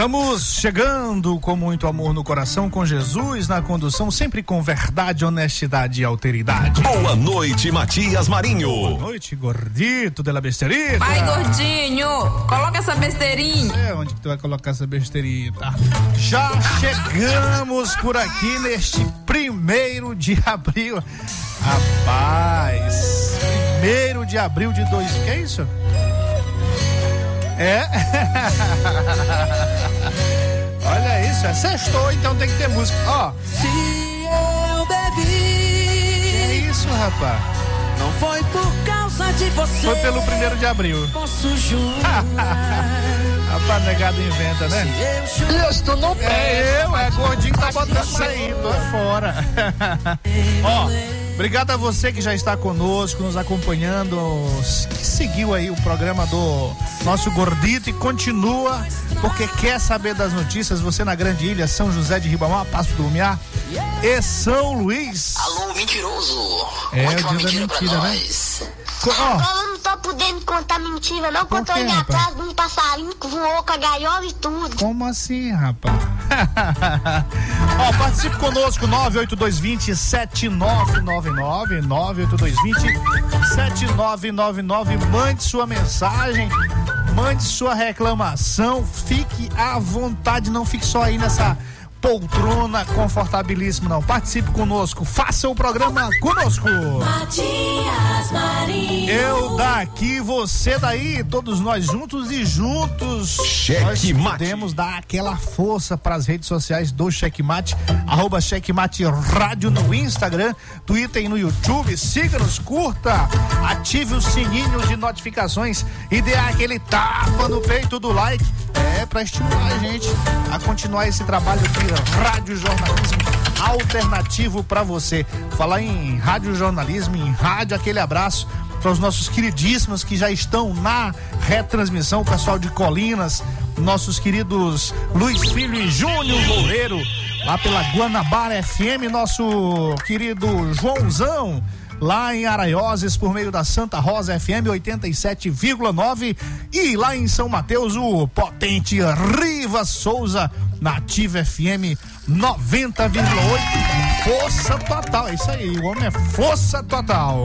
Estamos chegando com muito amor no coração, com Jesus na condução, sempre com verdade, honestidade e alteridade. Boa noite, Matias Marinho. Boa noite, gordito de la besterita. Vai, gordinho, coloca essa besteirinha. É, onde que tu vai colocar essa besterita? Já chegamos por aqui neste primeiro de abril. Rapaz, primeiro de abril de dois, que é isso? É. Olha isso, é sextou, então tem que ter música. Ó. Se eu bebi. Que é isso, rapaz? Não foi por causa de você. Foi pelo primeiro de abril. Posso jurar. Rapaz, negado inventa, né? Se eu Deus, tu não É eu, é gordinho tá botando isso aí, tô fora. Ó, obrigado a você que já está conosco, nos acompanhando, que seguiu aí o programa do nosso gordito e continua, porque quer saber das notícias, você na Grande Ilha, São José de Ribamar, Passo do Lumiar e São Luís. Alô, mentiroso. É, Conte o dia da mentira né? Co- Ó, tô podendo contar mentira, não. Por eu olhei rapaz? atrás de um passarinho que voou com a gaiola e tudo. Como assim, rapaz? Ó, participe conosco, 98220 7999, 98220 7999, mande sua mensagem, mande sua reclamação, fique à vontade, não fique só aí nessa poltrona confortabilíssima, não. Participe conosco, faça o programa conosco. Matias Marinho. Eu daqui, você daí, todos nós juntos e juntos Cheque nós Mate. podemos dar aquela força para as redes sociais do Checkmate, arroba Checkmate Rádio no Instagram, Twitter e no YouTube. Siga-nos, curta, ative o sininho de notificações e dê aquele tapa no peito do like. É para estimular a gente a continuar esse trabalho de rádio jornalismo alternativo para você. Falar em rádio jornalismo, em rádio, aquele abraço para os nossos queridíssimos que já estão na retransmissão, o pessoal de Colinas, nossos queridos Luiz Filho e Júnior Loureiro, lá pela Guanabara FM, nosso querido Joãozão. Lá em Araioses, por meio da Santa Rosa FM 87,9. E lá em São Mateus, o potente Riva Souza, Nativa FM 90,8. Força total, é isso aí, o homem é força total.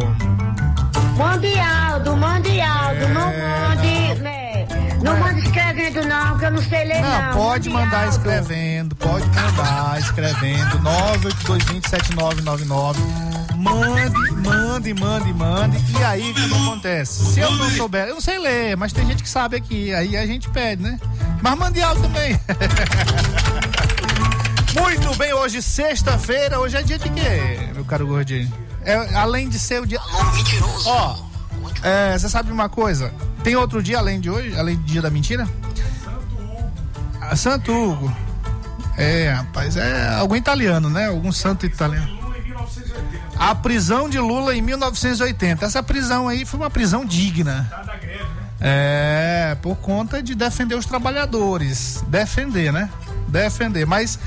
Mundial, do Mundial, do não mande, né? Não mande escrevendo não, que eu não sei ler não. Não, pode Mundial, mandar do- escrevendo, pode mandar escrevendo. 982207999. Mande, mande, mande, mande. E aí, o que acontece? Se eu não souber, eu não sei ler, mas tem gente que sabe aqui. Aí a gente pede, né? Mas mundial também. Muito bem, hoje sexta-feira, hoje é dia de quê, meu caro gordinho? É, além de ser o dia. Alô, mentiroso. Ó, é, você sabe uma coisa? Tem outro dia além de hoje, além do dia da mentira? Ah, Santo Hugo. É, rapaz, é algum italiano, né? Algum santo italiano. A prisão de Lula em 1980. Essa prisão aí foi uma prisão digna. É, por conta de defender os trabalhadores. Defender, né? Defender. Mas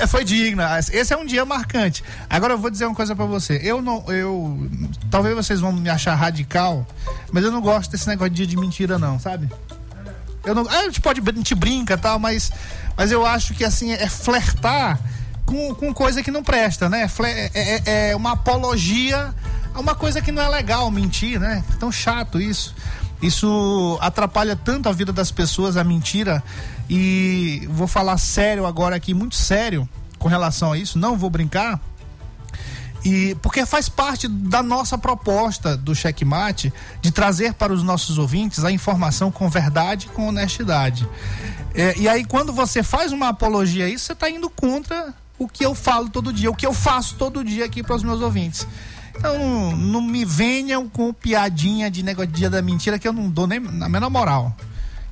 é, foi digna. Esse é um dia marcante. Agora eu vou dizer uma coisa pra você. Eu não. Eu. Talvez vocês vão me achar radical, mas eu não gosto desse negócio de dia de mentira, não, sabe? Eu não, a gente pode, a gente brinca tal, mas, mas eu acho que assim, é flertar com, com coisa que não presta, né? Fle- É, é- é uma apologia a uma coisa que não é legal, mentir, né? Tão chato isso. Isso atrapalha tanto a vida das pessoas, a mentira. E vou falar sério agora aqui, muito sério com relação a isso, não vou brincar. E porque faz parte da nossa proposta do Checkmate de trazer para os nossos ouvintes a informação com verdade e com honestidade. É, e aí, quando você faz uma apologia a isso, você está indo contra o que eu falo todo dia, o que eu faço todo dia aqui para os meus ouvintes. Então, não, me venham com piadinha de negócio de dia da mentira que eu não dou nem na menor moral.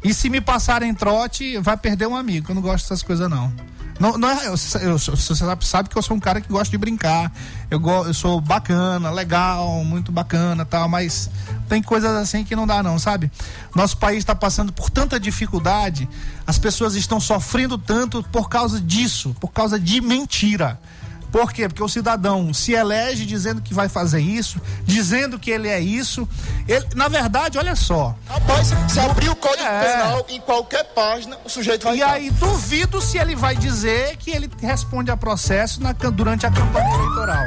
E se me passarem trote, vai perder um amigo. Eu não gosto dessas coisas, não. Não, não é, eu, eu, você sabe, sabe que eu sou um cara que gosta de brincar. Eu, go, eu sou bacana, legal, muito bacana tal, mas tem coisas assim que não dá, não, sabe? Nosso país está passando por tanta dificuldade, as pessoas estão sofrendo tanto por causa disso, por causa de mentira. Por quê? Porque o cidadão se elege dizendo que vai fazer isso, dizendo que ele é isso. Ele, na verdade, olha só. Rapaz, se abrir o Código é. Penal em qualquer página, o sujeito vai E aí, duvido se ele vai dizer que ele responde a processo na, durante a campanha eleitoral.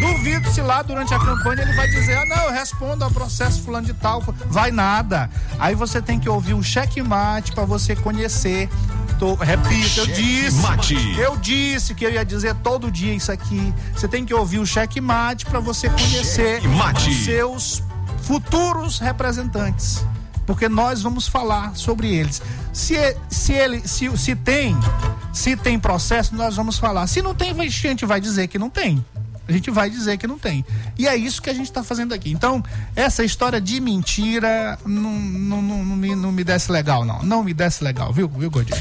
Duvido se lá durante a campanha ele vai dizer, ah, não, eu respondo a processo fulano de tal. Vai nada. Aí você tem que ouvir o checkmate para você conhecer Tô, repito, eu disse. Mate. Eu disse que eu ia dizer todo dia isso aqui. Você tem que ouvir o checkmate para você conhecer Mate. seus futuros representantes. Porque nós vamos falar sobre eles. Se, se ele se, se tem, se tem processo, nós vamos falar. Se não tem, a gente vai dizer que não tem a gente vai dizer que não tem. E é isso que a gente está fazendo aqui. Então, essa história de mentira não, não, não, não, me, não me desce legal, não. Não me desce legal, viu, viu, Gordinho?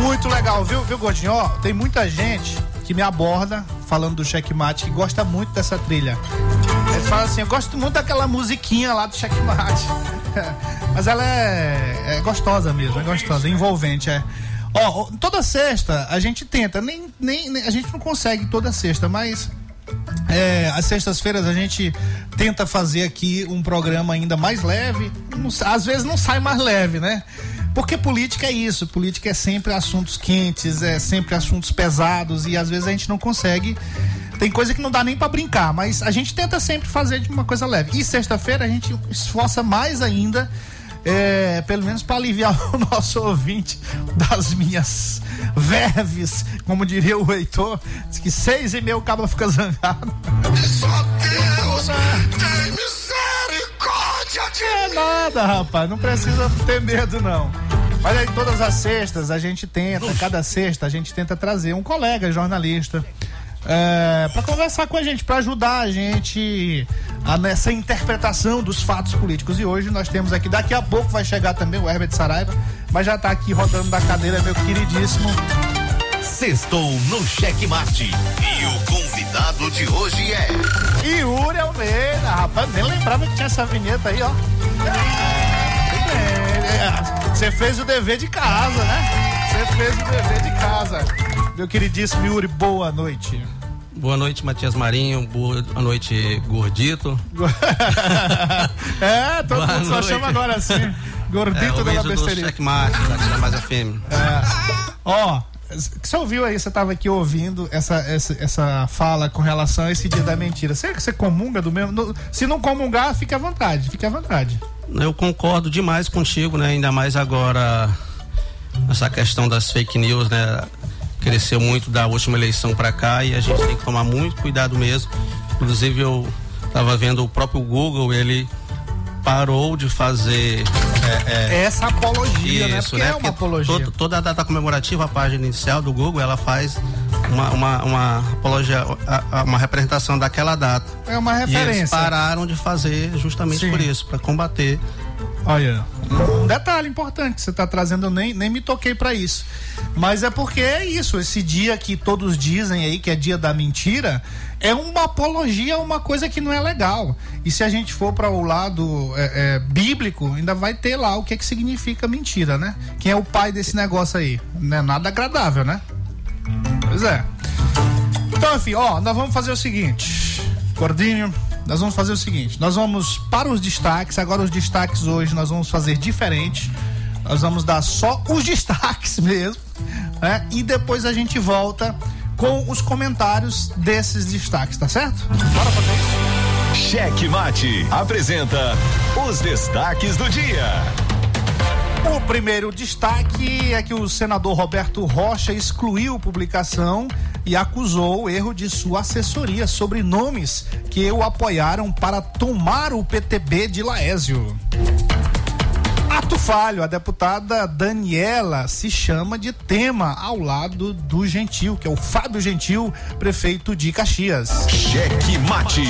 Muito legal, viu, viu, Gordinho? Ó, tem muita gente que me aborda falando do checkmate, que gosta muito dessa trilha. Eles falam assim, eu gosto muito daquela musiquinha lá do checkmate. Mas ela é, é, gostosa mesmo, é gostosa, é envolvente, é. Ó, toda sexta a gente tenta, nem, nem, nem a gente não consegue toda sexta, mas é, às sextas-feiras a gente tenta fazer aqui um programa ainda mais leve. Não, às vezes não sai mais leve, né? Porque política é isso, política é sempre assuntos quentes, é sempre assuntos pesados e às vezes a gente não consegue. Tem coisa que não dá nem para brincar, mas a gente tenta sempre fazer de uma coisa leve. E sexta-feira a gente esforça mais ainda, é, pelo menos para aliviar o nosso ouvinte das minhas verves, como diria o Heitor, diz que seis e meio o cabo fica zangado. Só Deus tem misericórdia de É nada, rapaz, não precisa ter medo não. Mas aí todas as sextas a gente tenta, cada sexta a gente tenta trazer um colega jornalista é, para conversar com a gente, para ajudar a gente a, nessa interpretação dos fatos políticos. E hoje nós temos aqui, daqui a pouco vai chegar também o Herbert Saraiva, mas já está aqui rodando da cadeira, meu queridíssimo. Sextou no Checkmate. E o convidado de hoje é. Yuri Almeida, rapaz, nem lembrava que tinha essa vinheta aí, ó. Você fez o dever de casa, né? Você fez o dever de casa. Meu queridíssimo Yuri, boa noite. Boa noite, Matias Marinho. Boa noite, Gordito. é, todo Boa mundo só noite. chama agora assim. Gordito é, da besteirinha. Checkmate, da Tira Mais FM. Ó, você ouviu aí, você tava aqui ouvindo essa, essa, essa fala com relação a esse dia da mentira. Será que você comunga do mesmo? Se não comungar, fique à vontade, fique à vontade. Eu concordo demais contigo, né? Ainda mais agora essa questão das fake news, né? Cresceu muito da última eleição para cá e a gente tem que tomar muito cuidado mesmo. Inclusive eu estava vendo o próprio Google, ele parou de fazer é, é, Essa apologia, né? isso, Porque né? é uma Porque apologia. todo- toda a data comemorativa, a página inicial do Google, ela faz uma, uma, uma apologia, uma representação daquela data. É uma E eles referência. pararam de fazer justamente Sim. por isso, para combater. Olha, um detalhe importante que você está trazendo, eu nem, nem me toquei para isso. Mas é porque é isso, esse dia que todos dizem aí que é dia da mentira, é uma apologia a uma coisa que não é legal. E se a gente for para o lado é, é, bíblico, ainda vai ter lá o que, que significa mentira, né? Quem é o pai desse negócio aí? Não é nada agradável, né? Pois é. Então, enfim, ó, nós vamos fazer o seguinte, Gordinho, nós vamos fazer o seguinte, nós vamos para os destaques, agora os destaques hoje nós vamos fazer diferente, nós vamos dar só os destaques mesmo, né? E depois a gente volta com os comentários desses destaques, tá certo? Bora fazer isso? Checkmate apresenta os destaques do dia. O primeiro destaque é que o senador Roberto Rocha excluiu publicação e acusou o erro de sua assessoria sobre nomes que o apoiaram para tomar o PTB de Laésio. Ato falho, a deputada Daniela se chama de tema ao lado do Gentil, que é o Fábio Gentil, prefeito de Caxias. Cheque mate.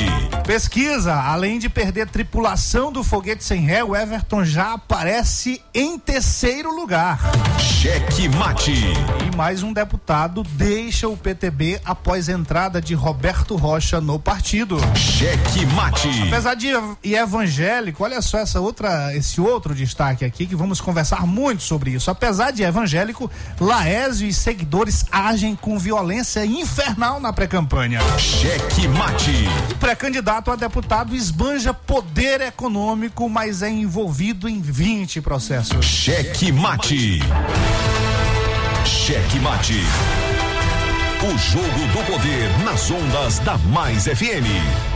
Pesquisa, além de perder tripulação do foguete sem ré, o Everton já aparece em terceiro lugar. Cheque mate. E mais um deputado deixa o PTB após entrada de Roberto Rocha no partido. Cheque mate. Apesar de e evangélico, olha só essa outra, esse outro destaque aqui que vamos conversar muito sobre isso. Apesar de evangélico, Laésio e seguidores agem com violência infernal na pré-campanha. Cheque mate. O pré-candidato a deputado esbanja poder econômico, mas é envolvido em 20 processos. Cheque mate. Cheque mate. O jogo do poder nas ondas da Mais FM.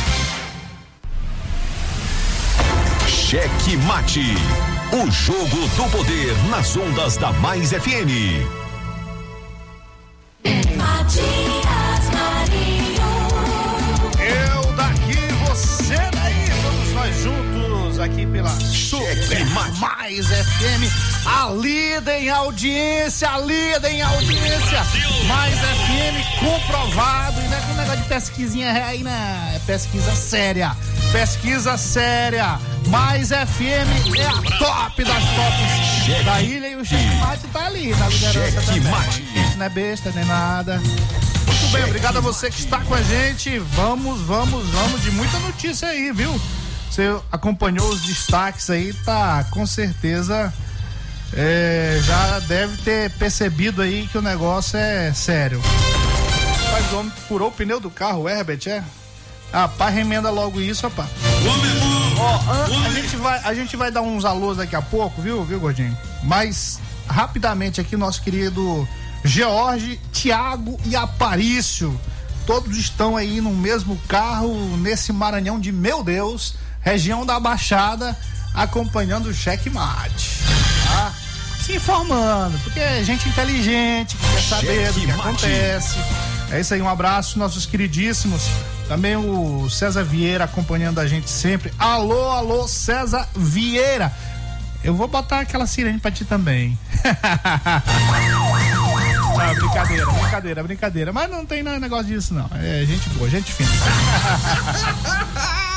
Cheque Mate. O jogo do poder nas ondas da Mais FM. Matias Marinho. Eu daqui, você juntos aqui pela Super Mais FM, a líder em audiência, a líder em audiência, Mais FM comprovado, e não é com negócio de pesquisinha aí, né? É pesquisa séria, pesquisa séria. Mais FM é a top das tops da ilha e o Cheque Mate tá ali na liderança Cheque também. Mate. Não é besta nem nada. Muito bem, obrigado a você que está com a gente. Vamos, vamos, vamos de muita notícia aí, viu? Você acompanhou os destaques aí, tá com certeza é, já deve ter percebido aí que o negócio é sério. Rapaz, o homem furou o pneu do carro, Herbert, é? Rapaz, remenda logo isso, rapaz. Ó, an- a gente vai, a gente vai dar uns alôs daqui a pouco, viu, viu, gordinho? Mas rapidamente aqui nosso querido George, Tiago e Aparício, todos estão aí no mesmo carro nesse Maranhão de meu Deus, região da Baixada, acompanhando o checkmate. Tá? Se informando, porque é gente inteligente que quer saber do que acontece. É isso aí, um abraço, nossos queridíssimos. Também o César Vieira acompanhando a gente sempre. Alô, alô, César Vieira. Eu vou botar aquela sirene pra ti também. Ah, brincadeira, brincadeira, brincadeira. Mas não tem negócio disso, não. É gente boa, gente fina.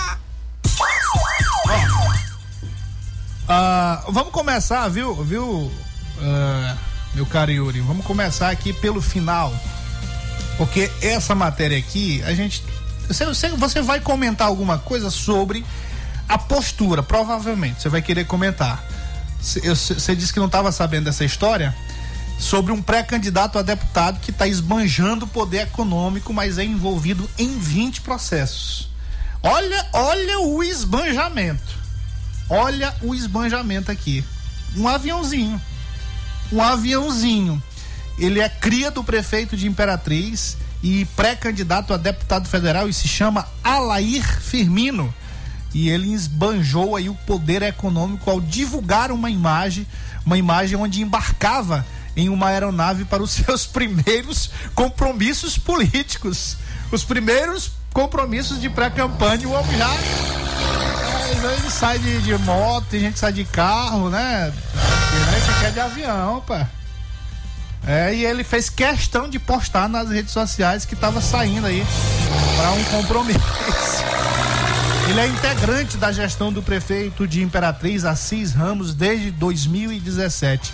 ah, vamos começar, viu, viu, ah, meu caro Yuri? Vamos começar aqui pelo final. Porque essa matéria aqui, a gente. Você, você, vai comentar alguma coisa sobre a postura, provavelmente. Você vai querer comentar. Você disse que não estava sabendo dessa história? Sobre um pré-candidato a deputado que está esbanjando o poder econômico, mas é envolvido em 20 processos. Olha, olha o esbanjamento. Olha o esbanjamento aqui. Um aviãozinho. Um aviãozinho. Ele é cria do prefeito de Imperatriz e pré-candidato a deputado federal e se chama Alair Firmino. E ele esbanjou aí o poder econômico ao divulgar uma imagem, uma imagem onde embarcava em uma aeronave para os seus primeiros compromissos políticos. Os primeiros compromissos de pré-campanha, o homem já ele sai de, de moto, tem gente que sai de carro, né? Esse aqui é de avião, pá. É, e ele fez questão de postar nas redes sociais que estava saindo aí para um compromisso. Ele é integrante da gestão do prefeito de Imperatriz, Assis Ramos, desde 2017.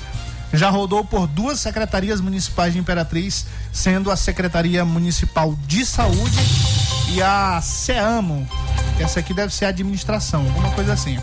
Já rodou por duas secretarias municipais de Imperatriz, sendo a Secretaria Municipal de Saúde e a SEAMO. Essa aqui deve ser administração, alguma coisa assim.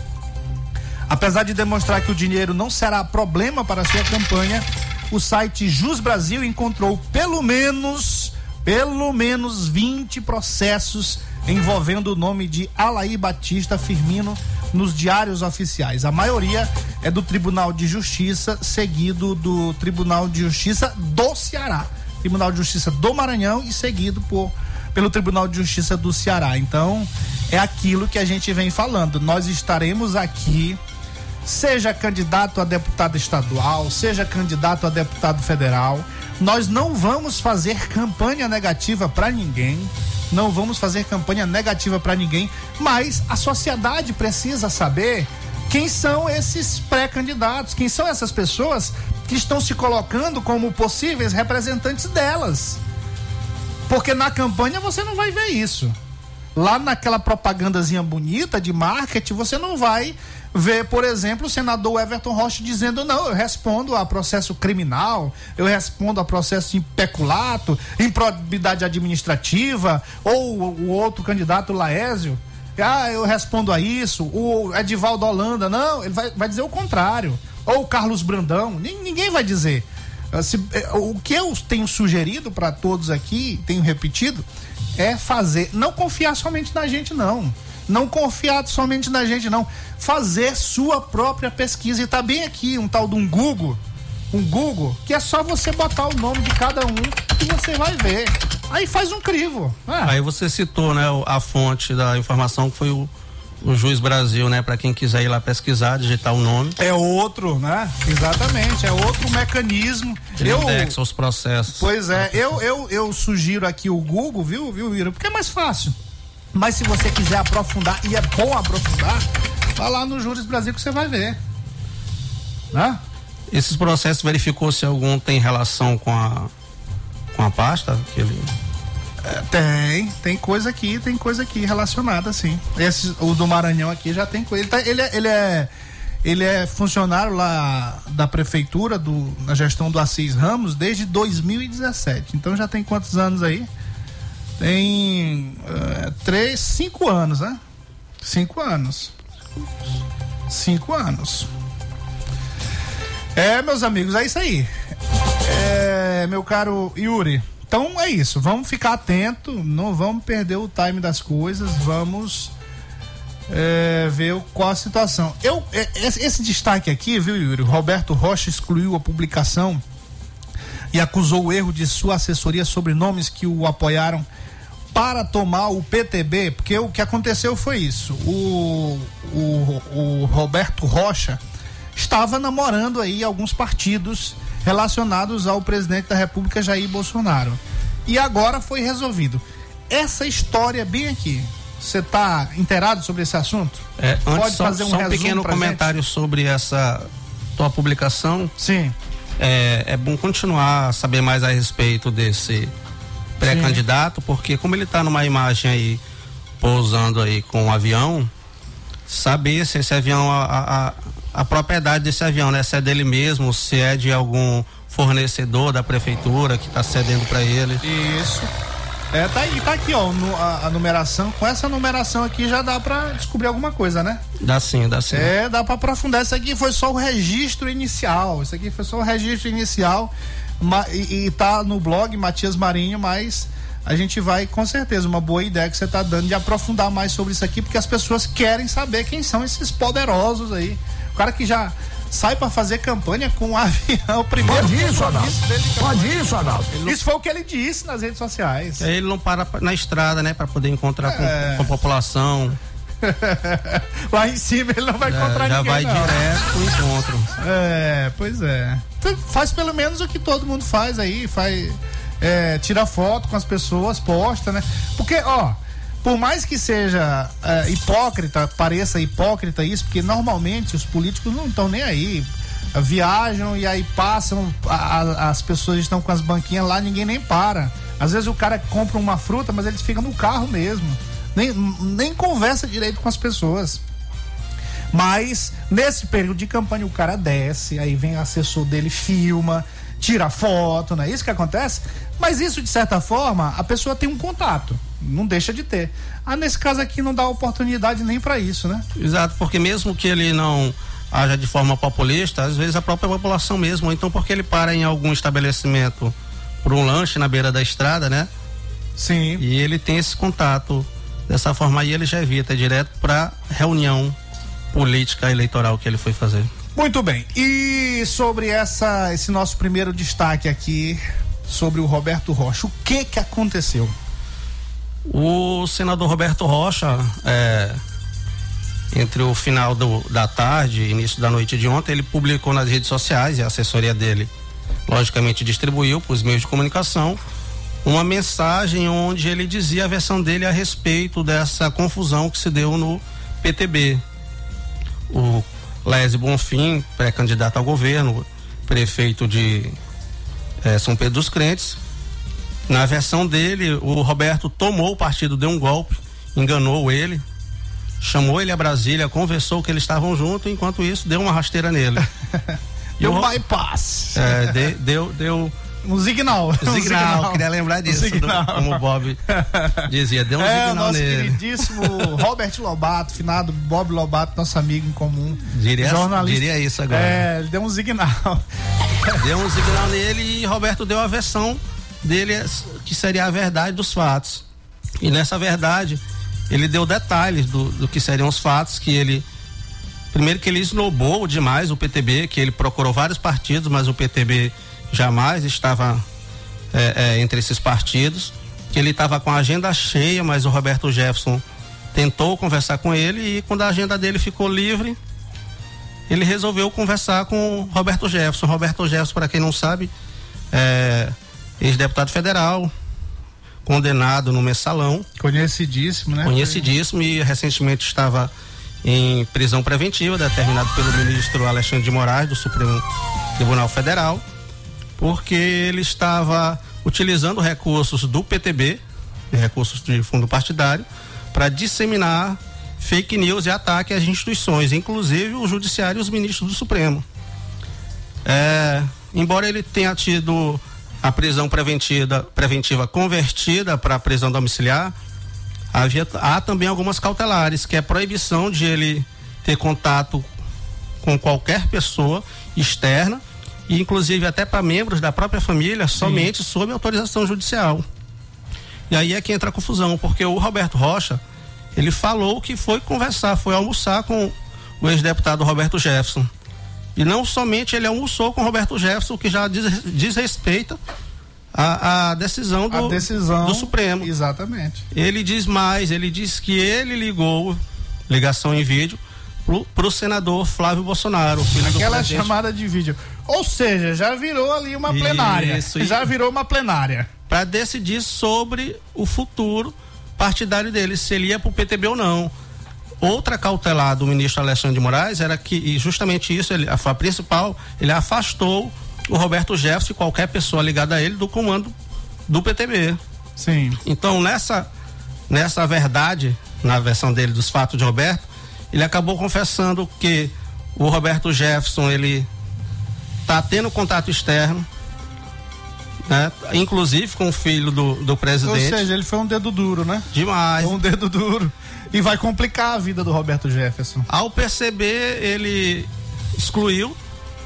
Apesar de demonstrar que o dinheiro não será problema para sua campanha, o site Jus Brasil encontrou pelo menos, pelo menos 20 processos envolvendo o nome de Alaí Batista Firmino nos diários oficiais. A maioria é do Tribunal de Justiça, seguido do Tribunal de Justiça do Ceará, Tribunal de Justiça do Maranhão e seguido por pelo Tribunal de Justiça do Ceará. Então, é aquilo que a gente vem falando. Nós estaremos aqui seja candidato a deputado estadual, seja candidato a deputado federal, nós não vamos fazer campanha negativa para ninguém, não vamos fazer campanha negativa para ninguém, mas a sociedade precisa saber quem são esses pré-candidatos, quem são essas pessoas que estão se colocando como possíveis representantes delas. Porque na campanha você não vai ver isso. Lá naquela propagandazinha bonita de marketing, você não vai ver, por exemplo, o senador Everton Rocha dizendo: não, eu respondo a processo criminal, eu respondo a processo de peculato, improbidade administrativa, ou o outro candidato Laésio. Ah, eu respondo a isso. O Edivaldo Holanda, não, ele vai, vai dizer o contrário. Ou o Carlos Brandão, ninguém vai dizer. Ah, se, eh, o que eu tenho sugerido para todos aqui, tenho repetido, é fazer, não confiar somente na gente, não. Não confiar somente na gente, não. Fazer sua própria pesquisa. E tá bem aqui um tal de um Google, um Google, que é só você botar o nome de cada um que você vai ver. Aí faz um crivo. né? Aí você citou, né, a fonte da informação que foi o, o Juiz Brasil, né, para quem quiser ir lá pesquisar, digitar o nome. É outro, né? Exatamente, é outro mecanismo. Ele Eu, indexa os processos. Pois é, eu, eu, eu sugiro aqui o Google, viu, viu, Ira? Porque é mais fácil. Mas se você quiser aprofundar, e é bom aprofundar, vá lá no Júris Brasil que você vai ver. Né? Esses processos verificou se algum tem relação com a com a pasta que ele tem, tem coisa aqui, tem coisa aqui relacionada, sim. Esse, o do Maranhão aqui já tem coisa. Ele, tá- ele, é, ele é ele é funcionário lá da prefeitura, do, na gestão do Assis Ramos, desde 2017. Então já tem quantos anos aí? Tem eh, três, cinco anos, né? Cinco anos. Cinco anos. É, meus amigos, é isso aí. É, meu caro Yuri. Então é isso. Vamos ficar atento, não vamos perder o time das coisas. Vamos é, ver qual a situação. Eu, é, esse, esse destaque aqui, viu, Yuri? Roberto Rocha excluiu a publicação e acusou o erro de sua assessoria sobre nomes que o apoiaram para tomar o PTB, porque o que aconteceu foi isso. O, o, o Roberto Rocha estava namorando aí alguns partidos relacionados ao presidente da República Jair Bolsonaro. E agora foi resolvido. Essa história bem aqui. Você está inteirado sobre esse assunto? É, antes Pode só, fazer um só um pequeno comentário sobre essa tua publicação. Sim. É, é bom continuar a saber mais a respeito desse pré-candidato, porque como ele está numa imagem aí pousando aí com um avião, saber se esse avião, a, a, a propriedade desse avião, né? Se é dele mesmo, se é de algum fornecedor da prefeitura que está cedendo para ele. Isso. É, tá aí, tá aqui, ó, no- a, a numeração. Com essa numeração aqui já dá pra descobrir alguma coisa, né? Dá sim, dá sim. É, dá pra aprofundar. Isso aqui foi só o registro inicial. Isso aqui foi só o registro inicial. Ma- e, e tá no blog Matias Marinho, mas a gente vai, com certeza, uma boa ideia que você tá dando de aprofundar mais sobre isso aqui, porque as pessoas querem saber quem são esses poderosos aí. O cara que já sai pra fazer campanha com um avião, o primeiro. Pode isso, Adalto. Pode isso, Adalto. Isso foi o que ele disse nas redes sociais. Aí ele não para na estrada, né? Para poder encontrar com- É. com, a população. Lá em cima ele não vai encontrar É, já ninguém. vai não. direto pro encontro. É, pois é. Então, Faz pelo menos o que todo mundo faz aí, faz. é, tira foto com as pessoas, posta, né? Porque, ó, por mais que seja é, hipócrita, pareça hipócrita isso, porque normalmente os políticos não estão nem aí. Viajam e aí passam, a- a- as pessoas estão com as banquinhas lá, ninguém nem para. Às vezes o cara compra uma fruta, mas eles ficam no carro mesmo. Nem, nem conversa direito com as pessoas. Mas nesse período de campanha o cara desce, aí vem o assessor dele, filma, tira foto, não é isso que acontece? Mas isso, de certa forma, a pessoa tem um contato, não deixa de ter. Ah, nesse caso aqui não dá oportunidade nem para isso, né? Exato, porque mesmo que ele não haja de forma populista, às vezes a própria população mesmo, ou então porque ele para em algum estabelecimento por um lanche na beira da estrada, né? Sim. E ele tem esse contato. Dessa forma aí ele já evita direto para reunião política eleitoral que ele foi fazer. Muito bem. E sobre essa, esse nosso primeiro destaque aqui sobre o Roberto Rocha, o que que aconteceu? O senador Roberto Rocha, é, entre o final do- da tarde e início da noite de ontem, ele publicou nas redes sociais e a assessoria dele, logicamente, distribuiu para os meios de comunicação uma mensagem onde ele dizia a versão dele a respeito dessa confusão que se deu no PTB. O Lese Bonfim, pré-candidato ao governo, prefeito de eh, São Pedro dos Crentes, na versão dele, o Roberto tomou o partido, deu um golpe, enganou ele, chamou ele a Brasília, conversou que eles estavam juntos, enquanto isso deu uma rasteira nele. Deu o um bypass. É, de- deu, deu Um signal. Um signal, queria lembrar disso, do- signal. como o Bob dizia, deu um É, signal nosso nele. queridíssimo Robert Lobato, finado Bob Lobato, nosso amigo em comum. Diria- jornalista. diria isso agora. É, ele deu um signal. Deu um signal nele e Roberto deu a versão dele que seria a verdade dos fatos. E nessa verdade, ele deu detalhes do, do que seriam os fatos, que ele primeiro que ele esnobou demais o PTB, que ele procurou vários partidos, mas o PTB jamais estava é, é, entre esses partidos, que ele estava com a agenda cheia, mas o Roberto Jefferson tentou conversar com ele e quando a agenda dele ficou livre, ele resolveu conversar com o Roberto Jefferson. Roberto Jefferson, para quem não sabe, é ex-deputado federal, condenado no mensalão, Conhecidíssimo, né? conhecidíssimo e recentemente estava em prisão preventiva, determinado pelo ministro Alexandre de Moraes, do Supremo Tribunal Federal, porque ele estava utilizando recursos do PTB, recursos de fundo partidário, para disseminar fake news e ataque às instituições, inclusive o judiciário e os ministros do Supremo. É, embora ele tenha tido a prisão preventiva, preventiva convertida para prisão domiciliar, havia, há também algumas cautelares, que é a proibição de ele ter contato com qualquer pessoa externa, e inclusive até para membros da própria família, somente sob autorização judicial. E aí é que entra a confusão, porque o Roberto Rocha, ele falou que foi conversar, foi almoçar com o ex-deputado Roberto Jefferson. E não somente ele almoçou com o Roberto Jefferson, o que já diz, desrespeita a, a decisão, do, decisão do Supremo. Exatamente. Ele diz mais, ele diz que ele ligou, ligação em vídeo, pro, pro senador Flávio Bolsonaro, filho do Aquela chamada de vídeo. Ou seja, já virou ali uma plenária. Isso, já isso. virou uma plenária. para decidir sobre o futuro partidário dele, se ele ia para o PTB ou não. Outra cautelar do ministro Alexandre de Moraes era que, e justamente isso, ele, a, a principal, ele afastou o Roberto Jefferson e qualquer pessoa ligada a ele do comando do PTB. Sim. Então, nessa, nessa verdade, na versão dele dos fatos de Roberto, ele acabou confessando que o Roberto Jefferson, ele tá tendo contato externo, né? Inclusive com o filho do, do Ou presidente. seja, ele foi um dedo duro, né? Demais. Foi um dedo duro. E vai complicar a vida do Roberto Jefferson. Ao perceber, ele excluiu,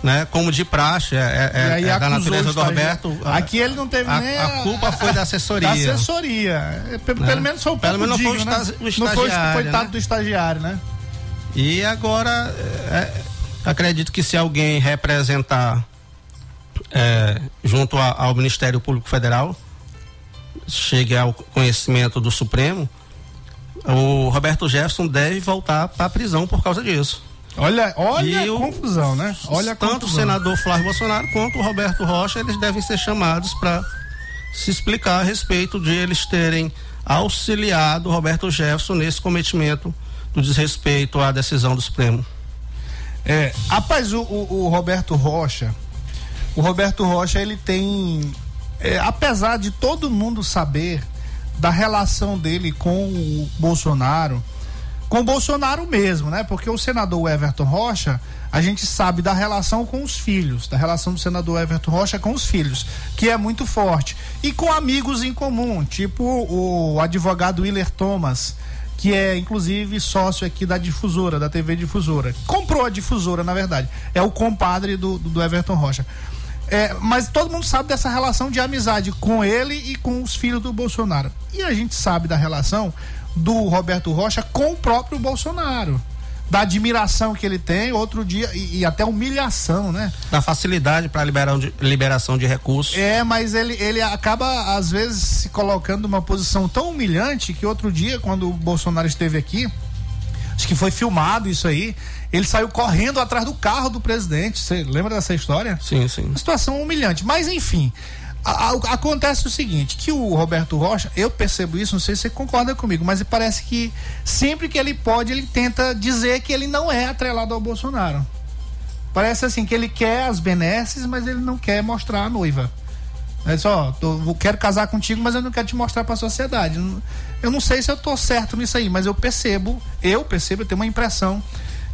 né? Como de praxe, é, é- aí é da natureza do Roberto. Aqui ele não teve a, nem a culpa foi da assessoria. Da assessoria. É, pe- Né? Pelo menos foi um Pelo menos não foi o né? o Não foi o coitado né? do estagiário, né? E agora, é, acredito que se alguém representar é, junto a- ao Ministério Público Federal, chegue ao conhecimento do Supremo, o Roberto Jefferson deve voltar para a prisão por causa disso. Olha, olha E a o- confusão, né? Olha Tanto o confusão. senador Flávio Bolsonaro quanto o Roberto Rocha, eles devem ser chamados para se explicar a respeito de eles terem auxiliado Roberto Jefferson nesse cometimento do desrespeito à decisão do Supremo. É, rapaz, o, o, o Roberto Rocha, o Roberto Rocha, ele tem, é, apesar de todo mundo saber da relação dele com o Bolsonaro, com o Bolsonaro mesmo, né? Porque o senador Everton Rocha, a gente sabe da relação com os filhos, da relação do senador Everton Rocha com os filhos, que é muito forte. E com amigos em comum, tipo o advogado Willer Thomas, que é inclusive sócio aqui da difusora, da TV Difusora. Comprou a difusora, na verdade. É o compadre do, do Everton Rocha. É, mas todo mundo sabe dessa relação de amizade com ele e com os filhos do Bolsonaro. E a gente sabe da relação do Roberto Rocha com o próprio Bolsonaro. Da admiração que ele tem, outro dia, e, e até humilhação, né? Da facilidade para liberação de recursos. É, mas ele, ele acaba, às vezes, se colocando numa posição tão humilhante que outro dia, quando o Bolsonaro esteve aqui, acho que foi filmado isso aí, ele saiu correndo atrás do carro do presidente. Você lembra dessa história? Sim, sim. Uma situação humilhante. Mas, enfim, a- a- acontece o seguinte, que o Roberto Rocha, eu percebo isso, não sei se você concorda comigo, mas parece que sempre que ele pode, ele tenta dizer que ele não é atrelado ao Bolsonaro. Parece assim que ele quer as benesses, mas ele não quer mostrar a noiva. É só, vou- quero casar contigo, mas eu não quero te mostrar para a sociedade. Eu não sei se eu tô certo nisso aí, mas eu percebo, eu percebo, eu tenho uma impressão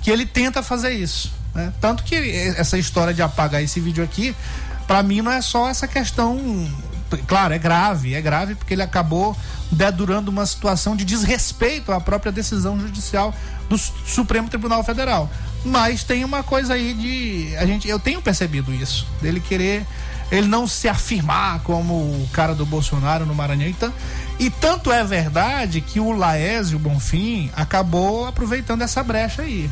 que ele tenta fazer isso. né? Tanto que essa história de apagar esse vídeo aqui, para mim não é só essa questão. Claro, é grave, é grave porque ele acabou dedurando uma situação de desrespeito à própria decisão judicial do Su- Supremo Tribunal Federal. Mas tem uma coisa aí de. A gente, eu tenho percebido isso, dele querer. Ele não se afirmar como o cara do Bolsonaro no Maranhão. Então, e tanto é verdade que o Laésio Bonfim acabou aproveitando essa brecha aí.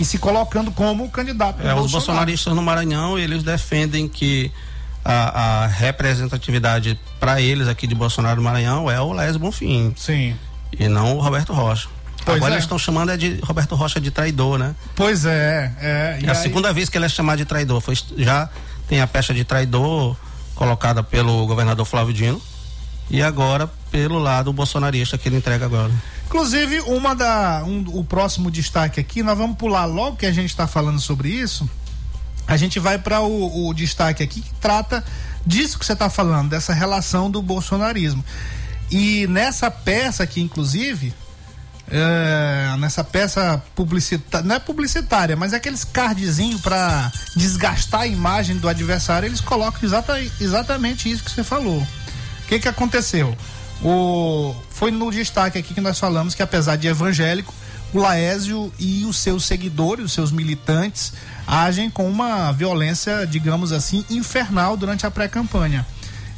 E se colocando como candidato É, os bolsonaristas no Maranhão, eles defendem que a, a representatividade para eles aqui de Bolsonaro no Maranhão é o Lésio Bonfim. Sim. E não o Roberto Rocha. Pois Agora é. eles estão chamando é de Roberto Rocha de traidor, né? Pois é, é. É a aí- segunda vez que ele é chamado de traidor. Foi, já tem a pecha de traidor colocada pelo governador Flávio Dino e agora pelo lado bolsonarista que ele entrega agora. Inclusive, uma da, um- o próximo destaque aqui, nós vamos pular logo que a gente está falando sobre isso. A gente vai para o, o destaque aqui que trata disso que você está falando, dessa relação do bolsonarismo. E nessa peça aqui, inclusive, é, nessa peça publicitária, não é publicitária, mas é aqueles cardzinhos para desgastar a imagem do adversário, eles colocam exata, exatamente isso que você falou. O que que aconteceu? O, foi no destaque aqui que nós falamos que apesar de evangélico, o Laésio e os seus seguidores, os seus militantes, agem com uma violência, digamos assim, infernal durante a pré-campanha.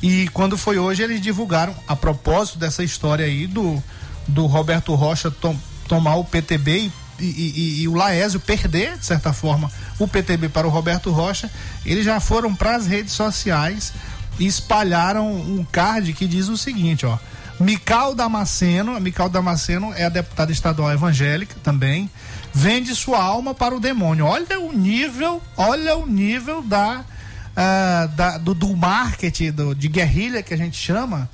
E quando foi hoje, eles divulgaram, a propósito dessa história aí do, do Roberto Rocha tom- tomar o PTB e, e- e- e o Laésio perder, de certa forma, o PTB para o Roberto Rocha, eles já foram para as redes sociais e espalharam um card que diz o seguinte, ó. Mical Damasceno, a Mical Damasceno é a deputada estadual evangélica também, vende sua alma para o demônio. Olha o nível, olha o nível da, ah, da- do, do marketing do, de guerrilha que a gente chama.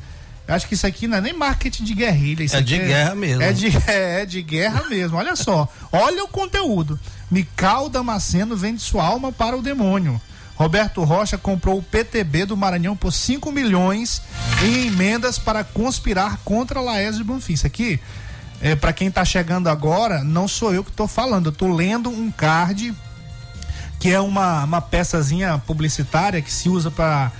Eu acho que isso aqui não é nem marketing de guerrilha. Isso É de guerra mesmo. É de, é, é de guerra mesmo. Olha só. Olha o conteúdo. Mical Damasceno vende sua alma para o demônio. Roberto Rocha comprou o PTB do Maranhão por 5 milhões em emendas para conspirar contra Laésio Bonfim. Isso aqui, é, para quem tá chegando agora, não sou eu que tô falando. Eu tô lendo um card que é uma, uma peçazinha publicitária que se usa para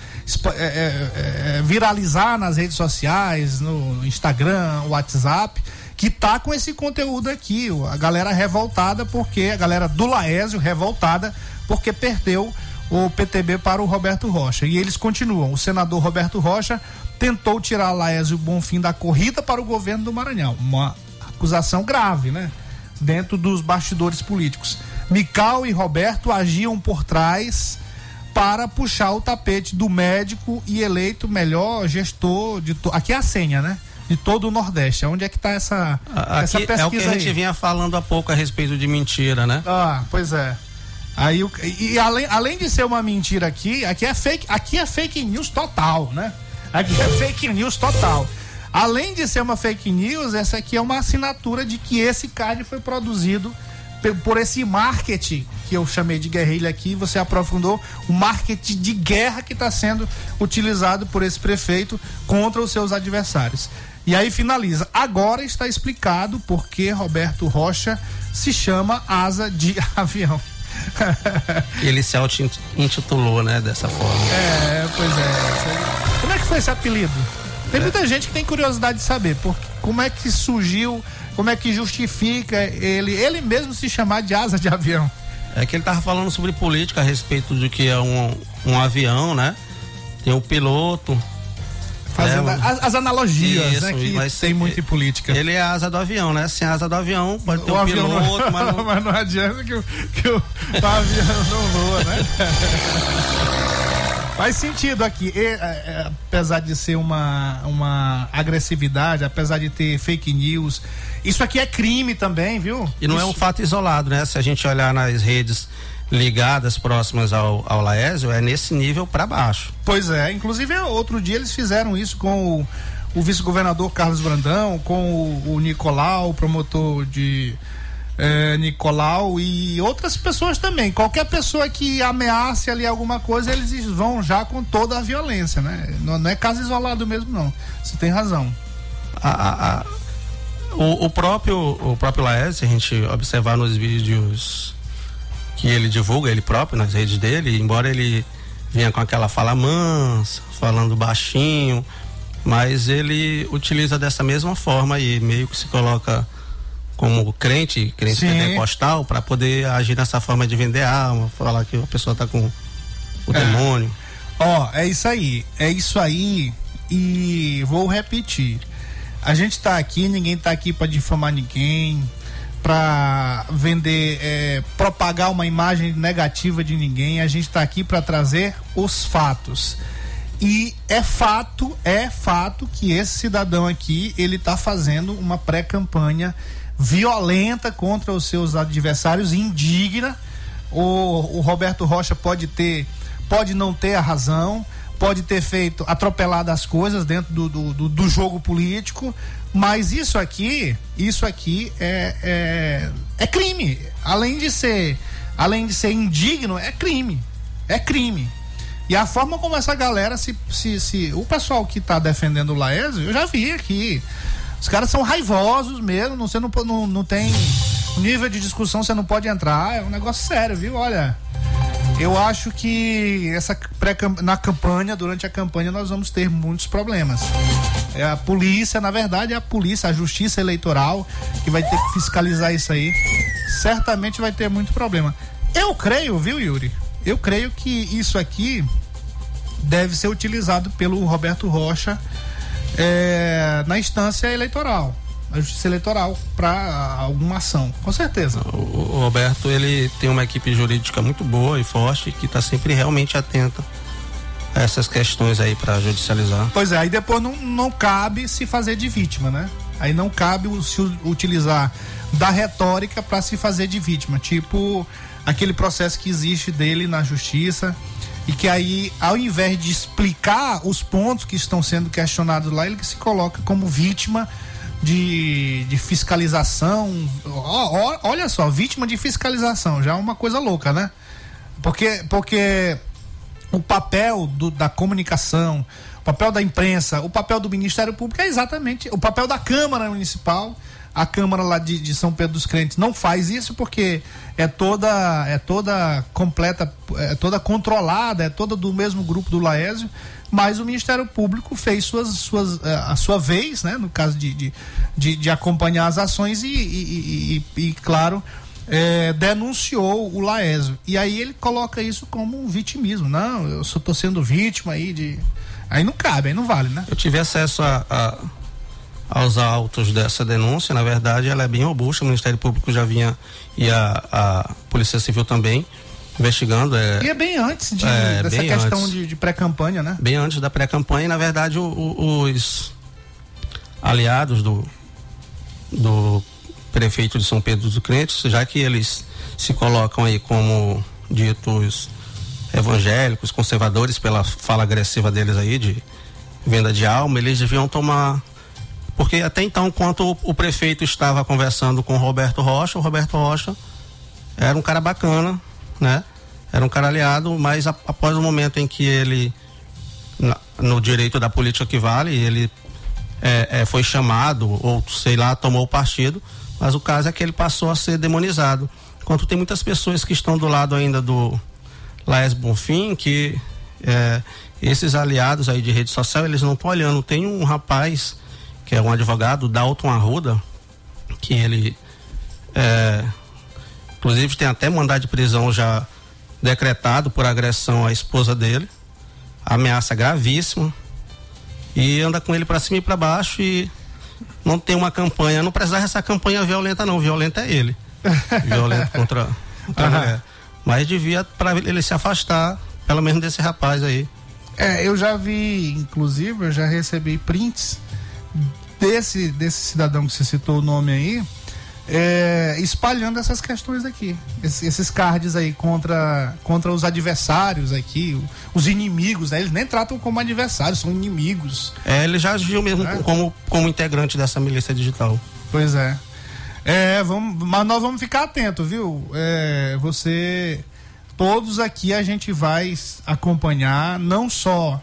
viralizar nas redes sociais, no Instagram, WhatsApp, que tá com esse conteúdo aqui. A galera revoltada porque a galera do Laésio revoltada porque perdeu o PTB para o Roberto Rocha. E eles continuam. O senador Roberto Rocha tentou tirar Laésio Bonfim da corrida para o governo do Maranhão. Uma acusação grave, né? Dentro dos bastidores políticos. Mical e Roberto agiam por trás para puxar o tapete do médico e eleito melhor gestor de to... aqui é a senha, né? De todo o Nordeste. Onde é que tá essa essa pesquisa é o que a gente aí? vinha falando há pouco a respeito de mentira, né? Ah, pois é. Aí e, além, além de ser uma mentira aqui, aqui é fake, aqui é fake news total, né? Aqui é fake news total. Além de ser uma fake news, essa aqui é uma assinatura de que esse card foi produzido por esse marketing que eu chamei de guerrilha aqui, você aprofundou o marketing de guerra que está sendo utilizado por esse prefeito contra os seus adversários. E aí finaliza. Agora está explicado por que Roberto Rocha se chama asa de avião. Ele se auto-intitulou, né, dessa forma. É, pois é. Como é que foi esse apelido? Tem muita gente que tem curiosidade de saber porque, como é que surgiu, como é que justifica ele, ele mesmo se chamar de asa de avião. É que ele tava falando sobre política a respeito do que é um, um avião, né? Tem o piloto. Fazendo É, as, as analogias, Isso, né? Que mas tem muito em política. Ele é a asa do avião, né? Sem asa do avião, pode ter o um avião piloto, não, mas não, mas não adianta que, o, que o, o avião não voa, né? Faz sentido aqui, E, é, é, apesar de ser uma, uma agressividade, apesar de ter fake news, isso aqui é crime também, viu? E não é Isso- um fato isolado, né? Se a gente olhar nas redes ligadas próximas ao, ao Laésio, é nesse nível para baixo. Pois é, inclusive outro dia eles fizeram isso com o, o vice-governador Carlos Brandão, com o, o Nicolau, o promotor de eh, Nicolau e outras pessoas também. Qualquer pessoa que ameace ali alguma coisa, eles vão já com toda a violência, né? Não, não é caso isolado mesmo, não. Você tem razão. A- a- a- o, o próprio o próprio Laércio, a gente observar nos vídeos que ele divulga, ele próprio, nas redes dele, embora ele venha com aquela fala mansa, falando baixinho, mas ele utiliza dessa mesma forma e meio que se coloca como crente, crente Sim. pentecostal, para poder agir nessa forma de vender alma, falar que a pessoa tá com o É. demônio. Ó, é isso aí. É isso aí. E vou repetir. A gente tá aqui, ninguém tá aqui para difamar ninguém, para vender, é, propagar uma imagem negativa de ninguém. A gente tá aqui para trazer os fatos. E é fato, é fato que esse cidadão aqui, ele tá fazendo uma pré-campanha violenta contra os seus adversários, indigna. O, o Roberto Rocha pode ter, pode não ter a razão, pode ter feito atropelado as coisas dentro do, do, do- do jogo político, mas isso aqui, isso aqui é, é, é crime. Além de ser, além de ser indigno, é crime. É crime. E a forma como essa galera se. se, se o pessoal que tá defendendo o Laésio, eu já vi aqui. Os caras são raivosos mesmo, não, você não, não, não tem. Nível de discussão você não pode entrar, é um negócio sério, viu? Olha. Eu acho que essa pré na campanha, durante a campanha, nós vamos ter muitos problemas. É a polícia, na verdade, é a polícia, a justiça eleitoral, que vai ter que fiscalizar isso aí. Certamente vai ter muito problema. Eu creio, viu, Yuri? Eu creio que isso aqui deve ser utilizado pelo Roberto Rocha é, na instância eleitoral, na justiça eleitoral, para alguma ação, com certeza. O, o Roberto, ele tem uma equipe jurídica muito boa e forte que está sempre realmente atenta a essas questões aí para judicializar. Pois é, aí depois não, não cabe se fazer de vítima, né? Aí não cabe o- se utilizar da retórica para se fazer de vítima, tipo aquele processo que existe dele na justiça e que aí, ao invés de explicar os pontos que estão sendo questionados lá, ele se coloca como vítima de, de fiscalização. Olha só, vítima de fiscalização, já é uma coisa louca, né? Porque, porque o papel do- da comunicação, o papel da imprensa, o papel do Ministério Público é exatamente o papel da Câmara Municipal. A Câmara lá de, de São Pedro dos Crentes não faz isso porque é toda é toda completa, é toda controlada, é toda do mesmo grupo do Laésio, mas o Ministério Público fez suas, suas, eh, a sua vez, né, no caso de, de, de, de acompanhar as ações e, e- e- e, claro, é, denunciou o Laésio. E aí ele coloca isso como um vitimismo. Não, eu só tô sendo vítima aí de. Aí não cabe, aí não vale, né? Eu tive acesso a, a- aos autos dessa denúncia, na verdade ela é bem robusta, o Ministério Público já vinha e a, a Polícia Civil também investigando, é, E é bem antes de, É, dessa bem questão antes. de, de pré-campanha, né? bem antes da pré-campanha, na verdade o- o- os aliados do, do prefeito de São Pedro dos Crentes, já que eles se colocam aí como ditos evangélicos, conservadores, pela fala agressiva deles aí de venda de alma, eles deviam tomar Porque até então, enquanto o, o prefeito estava conversando com o Roberto Rocha, o Roberto Rocha era um cara bacana, né? Era um cara aliado, mas a- após o momento em que ele, na- no direito da política que vale, ele é, é, foi chamado, ou sei lá, tomou o partido, mas o caso é que ele passou a ser demonizado. Enquanto tem muitas pessoas que estão do lado ainda do Laes Bonfim, que é, esses aliados aí de rede social, eles não estão olhando. Tem um rapaz, que é um advogado, Dalton Arruda, que ele é, inclusive tem até mandado de prisão já decretado por agressão à esposa dele, ameaça gravíssima e anda com ele para cima e para baixo e não tem uma campanha, não precisava essa campanha violenta não, violenta é ele, violento contra, contra a Aham. mulher. mas devia para ele se afastar, pelo menos desse rapaz aí. É, eu já vi, inclusive, eu já recebi prints desse, desse cidadão que você citou o nome aí, é, espalhando essas questões aqui. Esses, cards aí contra, contra os adversários aqui, os inimigos, né? Eles nem tratam como adversários, são inimigos. É, ele já agiu mesmo É. como, como integrante dessa milícia digital. Pois é. É, vamos, mas nós vamos ficar atentos, viu? É, você. Todos aqui a gente vai acompanhar, não só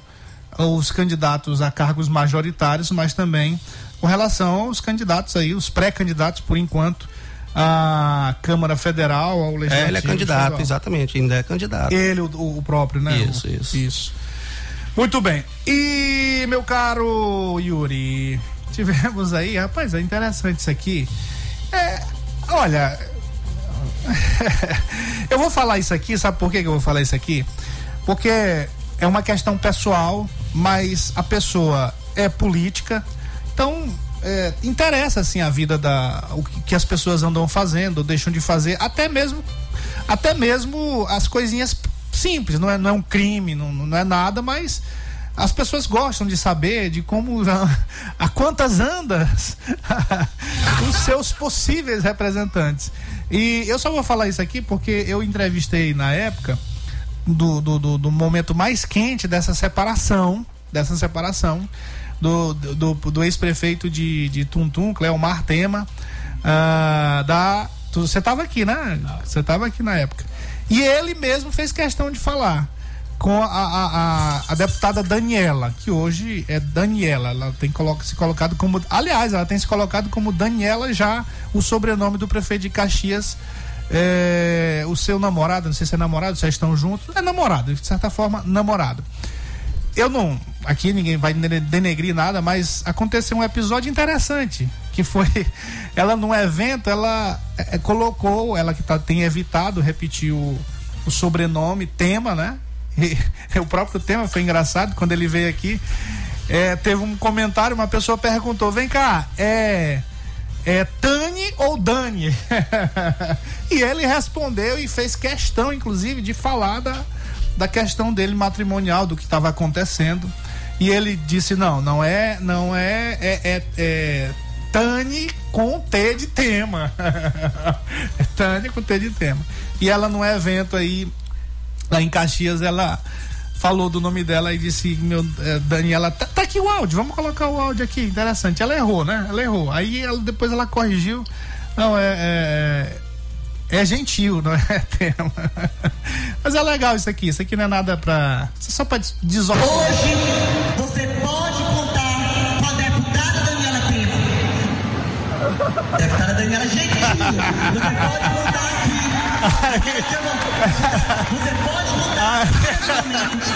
os candidatos a cargos majoritários, mas também com relação aos candidatos aí, os pré-candidatos, por enquanto, à Câmara Federal, ao Legislativo. É, ele é candidato, estadual. exatamente, ainda é candidato. Ele, o, o próprio, né? Isso, O- isso. Isso. Muito bem. E, meu caro Yuri, tivemos aí, rapaz, é interessante isso aqui. É, olha, eu vou falar isso aqui, sabe por que eu vou falar isso aqui? Porque é uma questão pessoal, mas a pessoa é política, então é, interessa assim a vida da o que, que as pessoas andam fazendo, deixam de fazer, até mesmo até mesmo as coisinhas simples, não é, não é um crime, não, não é nada, mas as pessoas gostam de saber de como a quantas andas os seus possíveis representantes. E eu só vou falar isso aqui porque eu entrevistei na época do, do, do, do momento mais quente dessa separação, dessa separação do, do, do- ex-prefeito de, de Tuntum, Cleomar Tema, ah, da. Você estava aqui, né? Você estava aqui na época. E ele mesmo fez questão de falar com a, a, a, a deputada Daniela, que hoje é Daniela. Ela tem se colocado como. Aliás, ela tem se colocado como Daniela já, o sobrenome do prefeito de Caxias. é, o seu namorado, não sei se é namorado, se estão juntos. É namorado, de certa forma, namorado. Eu não. Aqui ninguém vai dene- denegrir nada, mas aconteceu um episódio interessante. Que foi. Ela, num evento, ela é, colocou, ela que tá, tem evitado repetir o, o sobrenome, tema, né? E, o próprio tema foi engraçado quando ele veio aqui. é, teve um comentário, uma pessoa perguntou: vem cá, é. É Tani ou Dani? e ele respondeu e fez questão, inclusive, de falar da, da questão dele matrimonial, do que estava acontecendo. E ele disse: não, não é, não é, é, é, é com T de tema. é Tani com T de tema. E ela num evento aí, lá em Caxias, ela falou do nome dela e disse, meu, é, Daniela, tá, tá aqui o áudio, vamos colocar o áudio aqui, interessante. Ela errou, né? Ela errou. Aí ela, depois ela corrigiu. Não, é, é, é gentil, não é tema. Mas é legal isso aqui, isso aqui não é nada pra. Isso é só pra desovar. Hoje você pode contar com a deputada Daniela Tema. Deputada Daniela Gentil. Você pode contar aqui. Você pode contar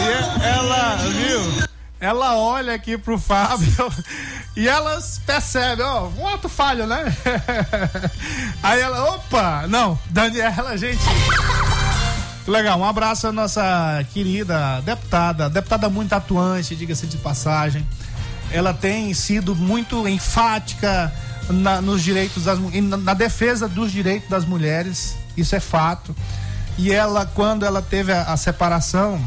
E ela, viu? Ela olha aqui pro Fábio e elas percebem, ó, um ato falho, né? Aí ela, opa, não, Daniela, gente. Legal, um abraço à nossa querida deputada, deputada muito atuante, diga-se de passagem. Ela tem sido muito enfática na, nos direitos das na, na defesa dos direitos das mulheres, isso é fato. E ela, quando ela teve a, a separação,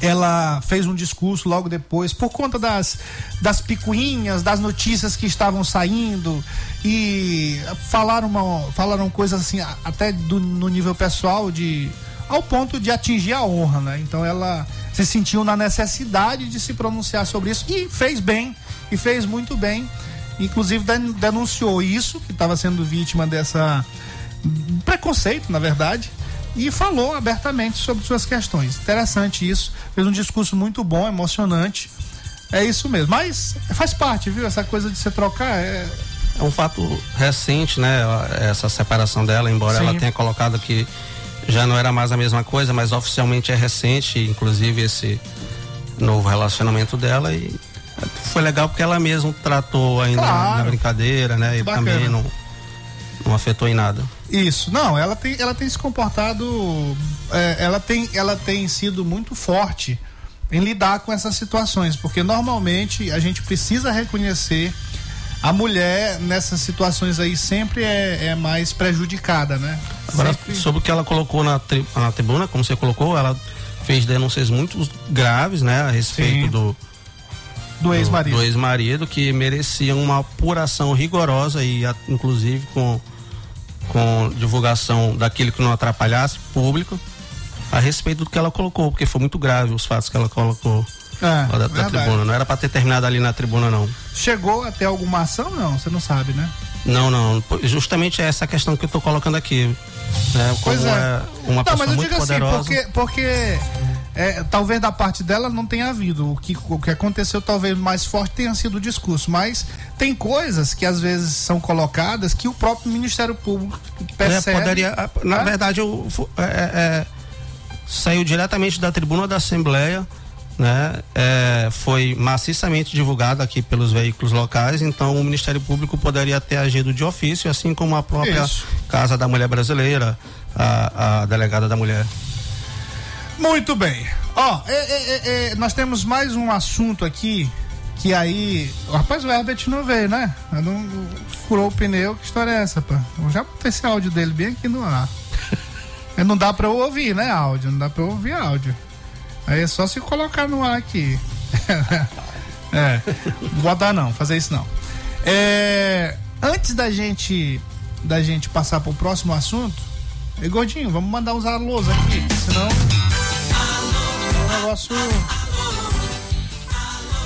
ela fez um discurso logo depois, por conta das, das picuinhas, das notícias que estavam saindo, e falaram, uma, falaram coisas assim, até do, no nível pessoal, de ao ponto de atingir a honra, né? Então ela se sentiu na necessidade de se pronunciar sobre isso e fez bem e fez muito bem. Inclusive den- denunciou isso, que estava sendo vítima dessa preconceito, na verdade, e falou abertamente sobre suas questões. Interessante isso. Fez um discurso muito bom, emocionante. É isso mesmo. Mas faz parte, viu? Essa coisa de se trocar é. É um fato recente, né? Essa separação dela, embora Sim. ela tenha colocado que já não era mais a mesma coisa, mas oficialmente é recente, inclusive esse novo relacionamento dela e foi legal porque ela mesma tratou ainda Claro. na brincadeira, né? E Bacana. também não, não afetou em nada. Isso, não, ela tem, ela tem se comportado, é, ela, tem, ela tem sido muito forte em lidar com essas situações, porque normalmente a gente precisa reconhecer a mulher nessas situações aí sempre é, é mais prejudicada, né? Agora, Sempre- sobre o que ela colocou na, tri- na tribuna, como você colocou, ela fez denúncias muito graves, né? A respeito Sim. do, do ex-marido. do ex-marido, que merecia uma apuração rigorosa e a- inclusive com, com divulgação daquilo que não atrapalhasse público a respeito do que ela colocou, porque foi muito grave os fatos que ela colocou É, da, da tribuna. Não era para ter terminado ali na tribuna, não. Chegou até alguma ação? Não, você não sabe, né? Não, não. Justamente é essa questão que eu tô colocando aqui. Né? Como Pois é. é. uma não, pessoa mas eu muito digo poderosa. assim, porque, porque é, talvez da parte dela não tenha havido. O que, o que aconteceu talvez mais forte tenha sido o discurso. Mas tem coisas que às vezes são colocadas que o próprio Ministério Público percebe. É, poderia, na né? verdade, eu, é, é, é, saiu diretamente da tribuna da Assembleia, né? É, foi maciçamente divulgado aqui pelos veículos locais, então o Ministério Público poderia ter agido de ofício, assim como a própria Isso. Casa da Mulher Brasileira, a, a delegada da mulher. Muito bem. Ó, é, é, é, nós temos mais um assunto aqui que aí. Rapaz, o Herbert não veio, né? Não, furou o pneu. Que história é essa, pá? Eu já botei esse áudio dele bem aqui no ar. Não dá pra eu ouvir, né? Áudio. Não dá pra eu ouvir áudio. Aí é só se colocar no ar aqui. é. Não botar não, fazer isso não. É, antes da gente da gente passar pro próximo assunto, e gordinho, vamos mandar uns alôs aqui, senão negócio.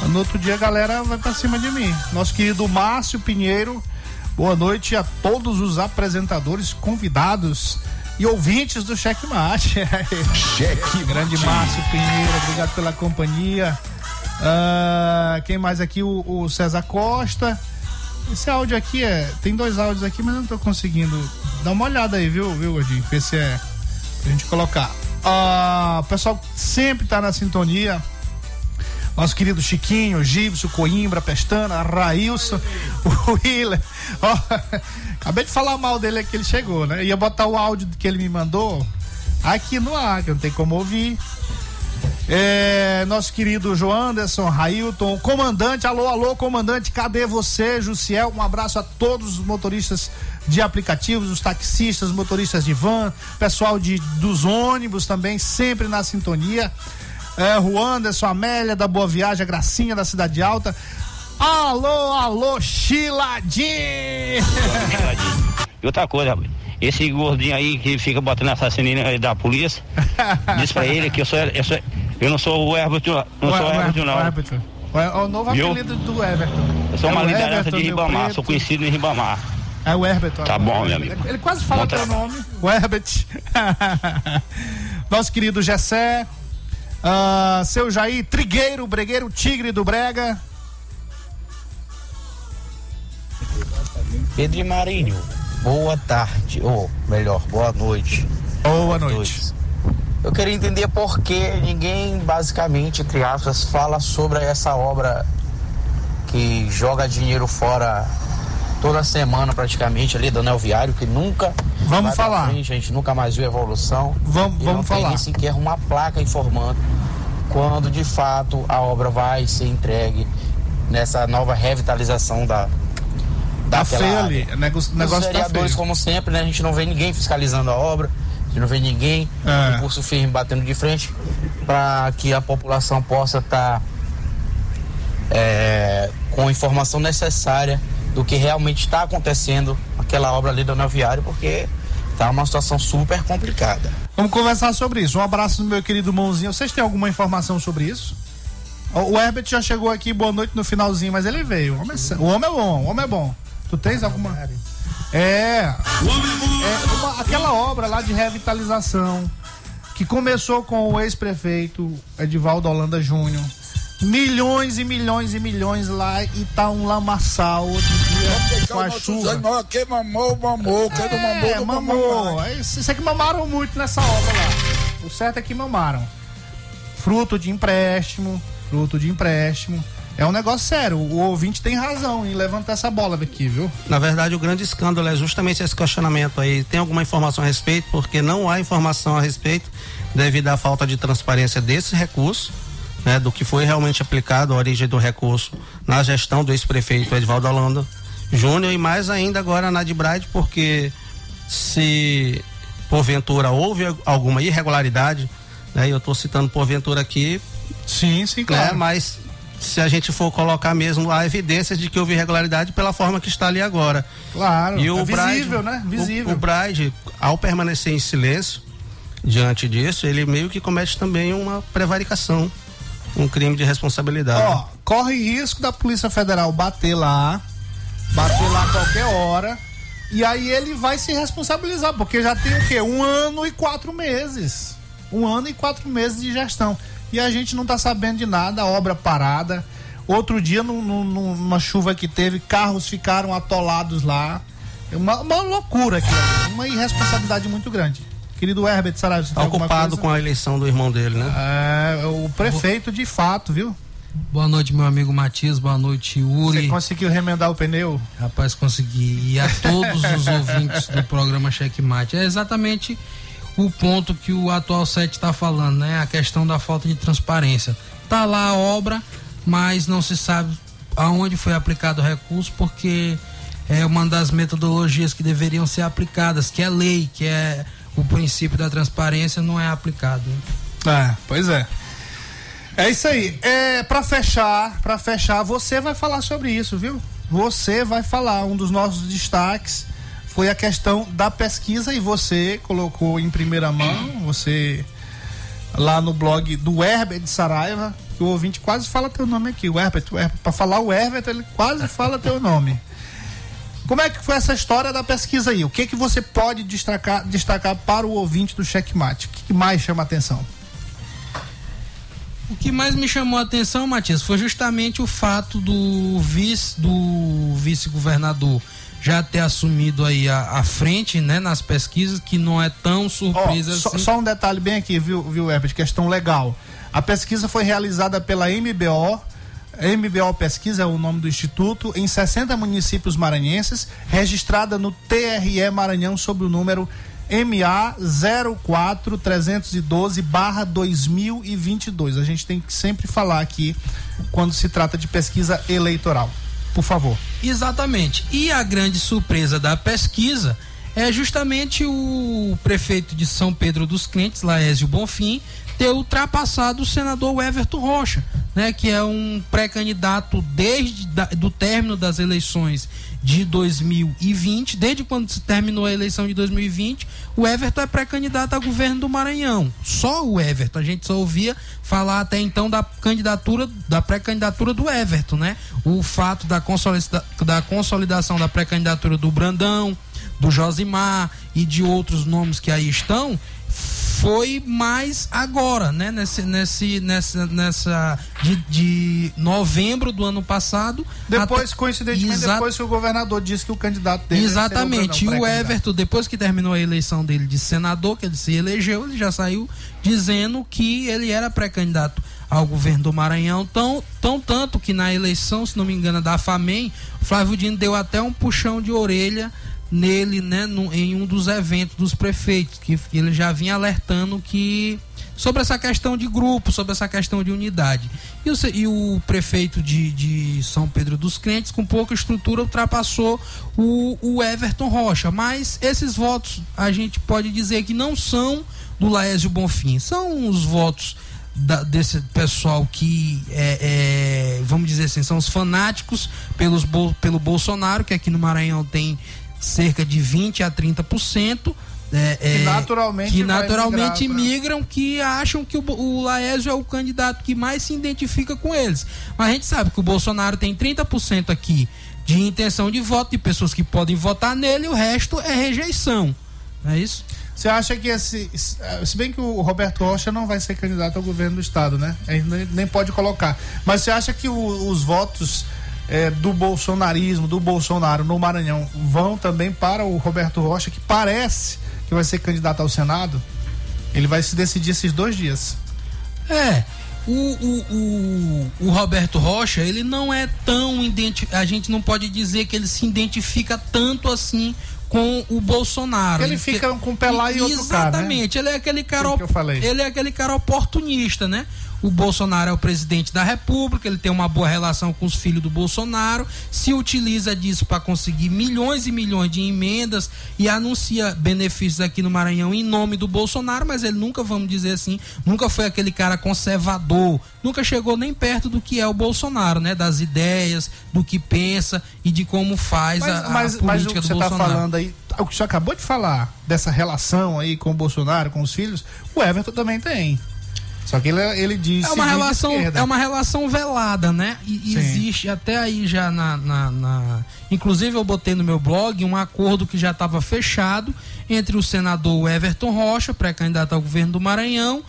No outro dia a galera vai pra cima de mim. Nosso querido Márcio Pinheiro, boa noite a todos os apresentadores, convidados e ouvintes do Checkmate. Cheque Grande Márcio Pinheiro, obrigado pela companhia. Ah, quem mais aqui? O, o César Costa. Esse áudio aqui é. Tem dois áudios aqui, mas eu não tô conseguindo. Dá uma olhada aí, viu, viu, Gordinho? Ver se é. Pra gente colocar. Ah, o pessoal sempre tá na sintonia. Nosso querido Chiquinho, Gibson, Coimbra, Pestana, Railson, o Willer. Ó, acabei de falar mal dele aqui, ele chegou, né? Ia botar o áudio que ele me mandou aqui no ar, que não tem como ouvir. É, nosso querido Joanderson, Railton, comandante, alô, alô, comandante, cadê você, Jussiel? Um abraço a todos os motoristas de aplicativos, os taxistas, motoristas de van, pessoal de, dos ônibus também, sempre na sintonia. É, Juanderson, Amélia da Boa Viagem, a Gracinha da Cidade Alta. Alô, alô, Chiladinho! E outra coisa, rapaz, esse gordinho aí que fica botando assassino aí da polícia, diz pra ele que eu sou, eu sou eu não sou o Herbert, não, sou o Herbert, não. Everton. É o novo Viu? apelido do Everton. Eu sou É uma liderança Everton, de Ribamar, preto. sou conhecido em Ribamar. É o Herberton. Tá bom, meu amigo. Ele, quase fala teu nome. O Herbert. Nosso querido Gessé. Ah, seu Jair Trigueiro, Bregueiro Tigre do Brega. Pedro Marinho, boa tarde, ou melhor, boa noite. Boa noite. Eu queria entender por que ninguém, basicamente, entre aspas, fala sobre essa obra que joga dinheiro fora toda semana praticamente ali do anel viário, que nunca Vamos falar. frente, a gente nunca mais viu evolução. Vamos, E vamos não falar. Tem sequer uma placa informando quando de fato a obra vai ser entregue nessa nova revitalização da Tá feio ali. O negócio, Os negócio tá vereadores, feio. como sempre, né? A gente não vê ninguém fiscalizando a obra, a gente não vê ninguém É. com curso firme batendo de frente para que a população possa estar com a informação necessária do que realmente está acontecendo aquela obra ali do anel viário, porque tá uma situação super complicada. Vamos conversar sobre isso. Um abraço do meu querido Mãozinho. Vocês têm alguma informação sobre isso? O o Herbert já chegou aqui, boa noite no finalzinho, mas ele veio. O homem é, o homem é bom, o homem é bom. Tu tens alguma. É. É uma- aquela obra lá de revitalização que começou com o ex-prefeito Edivaldo Holanda Júnior. Milhões e milhões e milhões lá e tá um lamaçal outro dia com a chuva. Quem mamou, mamou. Quem não mamou, É, não mamou. mamou. Isso é que mamaram muito nessa obra lá. O certo é que mamaram. Fruto de empréstimo, fruto de empréstimo. É um negócio sério. O ouvinte tem razão em levantar essa bola daqui, viu? Na verdade, o grande escândalo é justamente esse questionamento aí. Tem alguma informação a respeito? Porque não há informação a respeito devido à falta de transparência desse recurso, né, do que foi realmente aplicado, a origem do recurso na gestão do ex-prefeito Edvaldo Holanda Júnior e mais ainda agora na Dibride, porque se porventura houve alguma irregularidade, né, e eu estou citando porventura aqui, Sim, sim, né, claro. mas se a gente for colocar mesmo a evidência de que houve irregularidade pela forma que está ali agora. Claro. E o é Bride- visível, né? o- Visível. O, Bride, ao permanecer em silêncio diante disso, ele meio que comete também uma prevaricação, um crime de responsabilidade. Ó, corre risco da Polícia Federal bater lá, bater lá a qualquer hora, e aí ele vai se responsabilizar, porque já tem o quê? Um ano e quatro meses. Um ano e quatro meses de gestão. E a gente não tá sabendo de nada, obra parada. Outro dia, num- num- numa chuva que teve, carros ficaram atolados lá. É uma, uma loucura aqui, uma irresponsabilidade muito grande. Querido Herbert Saraiva, você Tá ocupado com a eleição do irmão dele, né? É, o prefeito de fato, viu? Boa noite, meu amigo Matias. Boa noite, Uri. Você conseguiu remendar o pneu? Rapaz, consegui. E a todos os ouvintes do programa Checkmate. É exatamente o ponto que o atual set está falando, né? A questão da falta de transparência. Tá lá a obra, mas não se sabe aonde foi aplicado o recurso, porque é uma das metodologias que deveriam ser aplicadas, que é lei, que é o princípio da transparência, não é aplicado. né? É, pois é. É isso aí. É, para fechar, para fechar, você vai falar sobre isso, viu? Você vai falar. Um dos nossos destaques foi a questão da pesquisa e você colocou em primeira mão, você lá no blog do Herbert de Saraiva, que o ouvinte quase fala teu nome aqui, o Herbert, Herbert. Pra falar o Herbert, ele quase fala teu nome. Como é que foi essa história da pesquisa aí? O que que você pode destacar, destacar para o ouvinte do Checkmate? O que, que mais chama a atenção? O que mais me chamou a atenção, Matias, foi justamente o fato do vice do vice-governador já ter assumido aí a, a frente, né, nas pesquisas, que não é tão surpresa só, assim. só um detalhe bem aqui, viu, viu, Herbert? Questão legal. A pesquisa foi realizada pela MBO. MBO Pesquisa é o nome do instituto, em 60 municípios maranhenses, registrada no TRE Maranhão sob o número MA 04312-2022. A gente tem que sempre falar aqui quando se trata de pesquisa eleitoral. Por favor. Exatamente. E a grande surpresa da pesquisa é justamente o prefeito de São Pedro dos Crentes, Laésio Bonfim, ter ultrapassado o senador Everton Rocha, né, que é um pré-candidato desde da, do término das eleições de 2020, desde quando se terminou a eleição de 2020, o Everton é pré-candidato a governo do Maranhão. Só o Everton, a gente só ouvia falar até então da candidatura, da pré-candidatura do Everton, né? O fato da consolidação da pré-candidatura do Brandão, do Josimar e de outros nomes que aí estão, foi mais agora, né? Nesse, nesse, nessa, nessa de, de novembro do ano passado. Depois, até- coincidentemente, depois que o governador disse que o candidato dele Exatamente. seria E o. Everton, depois que terminou a eleição dele de senador, que ele se elegeu, ele já saiu dizendo que ele era pré-candidato ao governo do Maranhão. Tão, tão tanto que na eleição, se não me engano, da FAMEM, o Flávio Dino deu até um puxão de orelha nele, né, no- em um dos eventos dos prefeitos, que, ele já vinha alertando que sobre essa questão de grupo, sobre essa questão de unidade. E o, e o prefeito de, de São Pedro dos Crentes, com pouca estrutura, ultrapassou o, o Everton Rocha. Mas esses votos, a gente pode dizer que não são do Laésio Bonfim, são os votos da- desse pessoal que é, é, vamos dizer assim, são os fanáticos pelos, pelo Bolsonaro, que aqui no Maranhão tem cerca de 20 a 30%. é, Que é, naturalmente que naturalmente migrar pra- migram, que acham que o, o Laésio é o candidato que mais se identifica com eles. Mas a gente sabe que o Bolsonaro tem 30% aqui de intenção de voto, de pessoas que podem votar nele, e o resto é rejeição. Não é isso? Você acha que esse. Se bem que o Roberto Rocha não vai ser candidato ao governo do estado, né? A gente nem, nem pode colocar. Mas você acha que o- os votos é, do bolsonarismo, do Bolsonaro no Maranhão, vão também para o Roberto Rocha, que parece que vai ser candidato ao Senado? Ele vai se decidir esses dois dias. É. O, o, o, o Roberto Rocha, ele não é tão A gente não pode dizer que ele se identifica tanto assim com o Bolsonaro. Ele fica com um pé lá e outro né? Exatamente. Ele é aquele cara. Aquilo que eu falei. Ele é aquele cara oportunista, né? O Bolsonaro é o presidente da República, ele tem uma boa relação com os filhos do Bolsonaro, se utiliza disso para conseguir milhões e milhões de emendas e anuncia benefícios aqui no Maranhão em nome do Bolsonaro, mas ele nunca, vamos dizer assim, nunca foi aquele cara conservador, nunca chegou nem perto do que é o Bolsonaro, né? Das ideias, do que pensa e de como faz Mas, a, a mas, mas o política que do você está Bolsonaro. falando aí, o que você acabou de falar dessa relação aí com o Bolsonaro, com os filhos, o Everton também tem. Só que ele, ele diz. É uma relação, é uma relação velada, né? E e existe até aí já na, na, na- Inclusive eu botei no meu blog um acordo que já estava fechado entre o senador Everton Rocha, pré-candidato ao governo do Maranhão,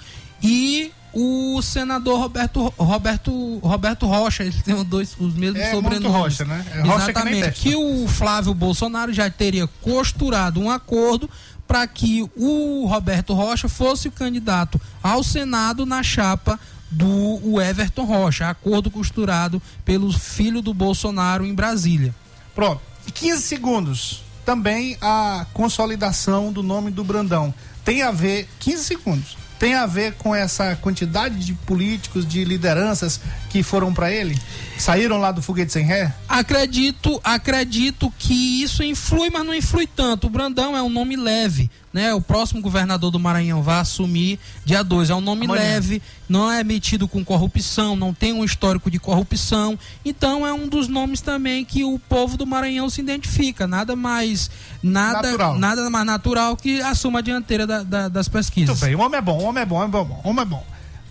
e o senador Roberto, Roberto, Roberto Rocha, eles têm os dois os mesmos É, sobrenomes. Rocha, né? É Rocha que Exatamente. testa. Que o Flávio Bolsonaro já teria costurado um acordo para que o Roberto Rocha fosse o candidato ao Senado na chapa do Everton Rocha, acordo costurado pelo filho do Bolsonaro em Brasília. Pronto. E 15 segundos. Também a consolidação do nome do Brandão. Tem a ver. 15 segundos. Tem a ver com essa quantidade de políticos, de lideranças que foram para ele? Saíram lá do foguete sem ré? Acredito, acredito que isso influi, mas não influi tanto. O Brandão é um nome leve, né? O próximo governador do Maranhão vai assumir dia 2. É um nome Amanhã. leve, não é metido com corrupção, não tem um histórico de corrupção. Então é um dos nomes também que o povo do Maranhão se identifica. Nada mais nada, Natural. nada mais natural que assuma a dianteira da- da- das pesquisas. Muito bem, o homem é bom, o homem é bom, o homem é bom, o homem é bom.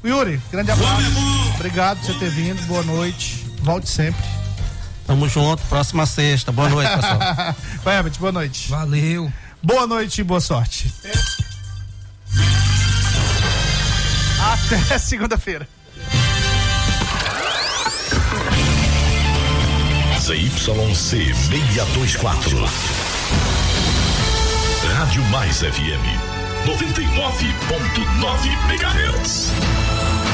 Yuri, grande abraço. Obrigado por você ter vindo, boa noite. Volte sempre. Tamo junto, próxima sexta. Boa noite, pessoal. Vai, Herbert, boa noite. Valeu. Boa noite e boa sorte. Até segunda-feira. ZYC 624. Rádio Mais FM 99.9 MHz.